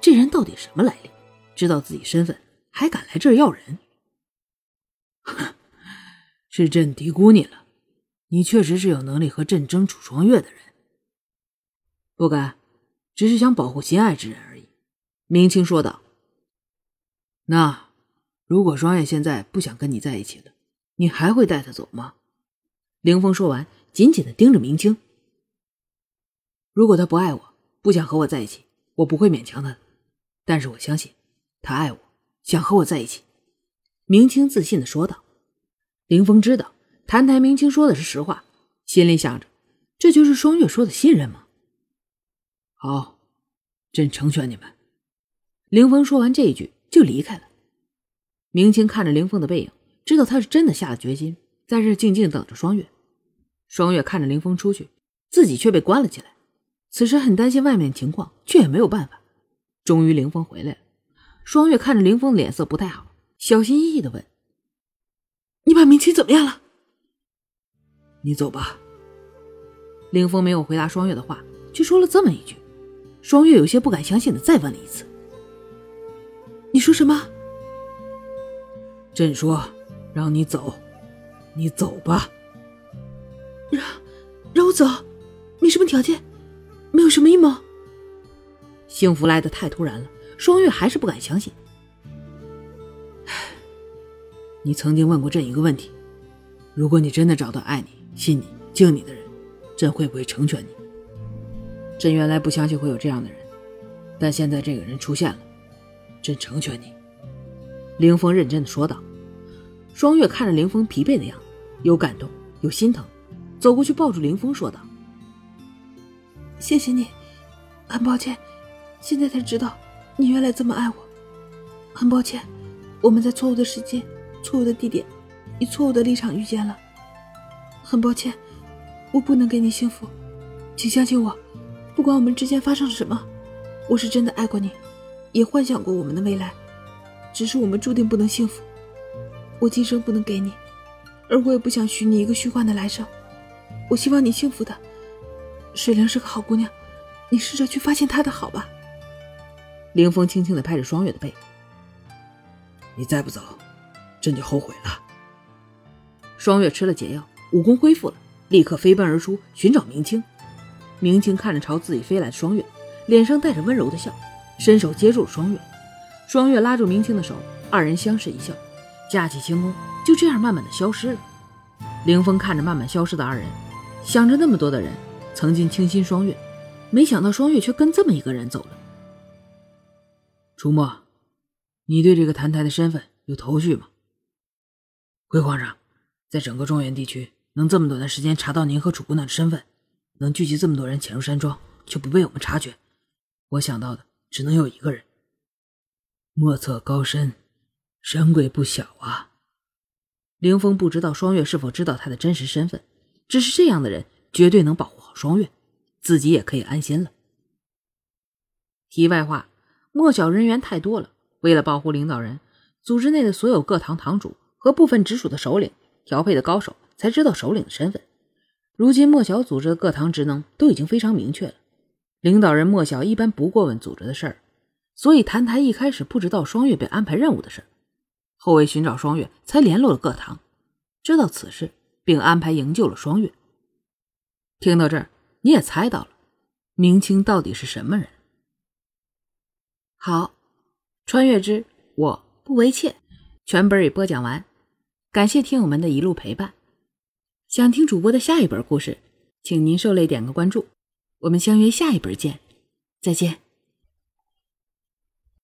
这人到底什么来历？知道自己身份还敢来这儿要人？哼，是朕低估你了。你确实是有能力和朕争楚双月的人。不敢，只是想保护心爱之人而已。”明清说道。“那如果双月现在不想跟你在一起了，你还会带他走吗？”凌风说完，紧紧的盯着明清。“如果他不爱我，不想和我在一起，我不会勉强他的。但是我相信，他爱我，想和我在一起。”明清自信的说道。凌风知道。谭台明清说的是实话，心里想着，这就是双月说的信任吗？好，朕成全你们。凌风说完这一句就离开了。明清看着凌风的背影，知道他是真的下了决心，在这静静等着双月。双月看着凌风出去，自己却被关了起来。此时很担心外面情况，却也没有办法。终于凌风回来了，双月看着凌风的脸色不太好，小心翼翼的问：“你把明清怎么样了？”你走吧。凌风没有回答双月的话，却说了这么一句。双月有些不敢相信的再问了一次：“你说什么？”朕说：“让你走，你走吧。”让让我走？没什么条件，没有什么阴谋。幸福来的太突然了，双月还是不敢相信。你曾经问过朕一个问题：如果你真的找到爱你。信你、敬你的人，朕会不会成全你？朕原来不相信会有这样的人，但现在这个人出现了，朕成全你。”凌风认真的说道。双月看着凌风疲惫的样子，有感动，有心疼，走过去抱住凌风，说道：“谢谢你，很抱歉，现在才知道你原来这么爱我。很抱歉，我们在错误的时间、错误的地点、以错误的立场遇见了。”很抱歉，我不能给你幸福，请相信我。不管我们之间发生了什么，我是真的爱过你，也幻想过我们的未来。只是我们注定不能幸福，我今生不能给你，而我也不想许你一个虚幻的来生。我希望你幸福的。水灵是个好姑娘，你试着去发现她的好吧。凌风轻轻的拍着双月的背。你再不走，朕就后悔了。双月吃了解药。武功恢复了，立刻飞奔而出寻找明清。明清看着朝自己飞来的双月，脸上带着温柔的笑，伸手接住了双月。双月拉住明清的手，二人相视一笑，架起轻功，就这样慢慢的消失了。凌风看着慢慢消失的二人，想着那么多的人曾经倾心双月，没想到双月却跟这么一个人走了。楚墨，你对这个谭台的身份有头绪吗？回皇上，在整个中原地区。能这么短的时间查到您和楚姑娘的身份，能聚集这么多人潜入山庄却不被我们察觉，我想到的只能有一个人。莫测高深，神鬼不小啊！凌风不知道双月是否知道他的真实身份，只是这样的人绝对能保护好双月，自己也可以安心了。题外话，莫小人员太多了，为了保护领导人，组织内的所有各堂堂主和部分直属的首领调配的高手。才知道首领的身份。如今莫小组织的各堂职能都已经非常明确了，领导人莫小一般不过问组织的事儿，所以谭台一开始不知道双月被安排任务的事，后为寻找双月才联络了各堂，知道此事，并安排营救了双月。听到这儿，你也猜到了，明清到底是什么人？好，穿越之我不为妾，全本已播讲完，感谢听友们的一路陪伴。想听主播的下一本故事，请您受累点个关注，我们相约下一本见，再见。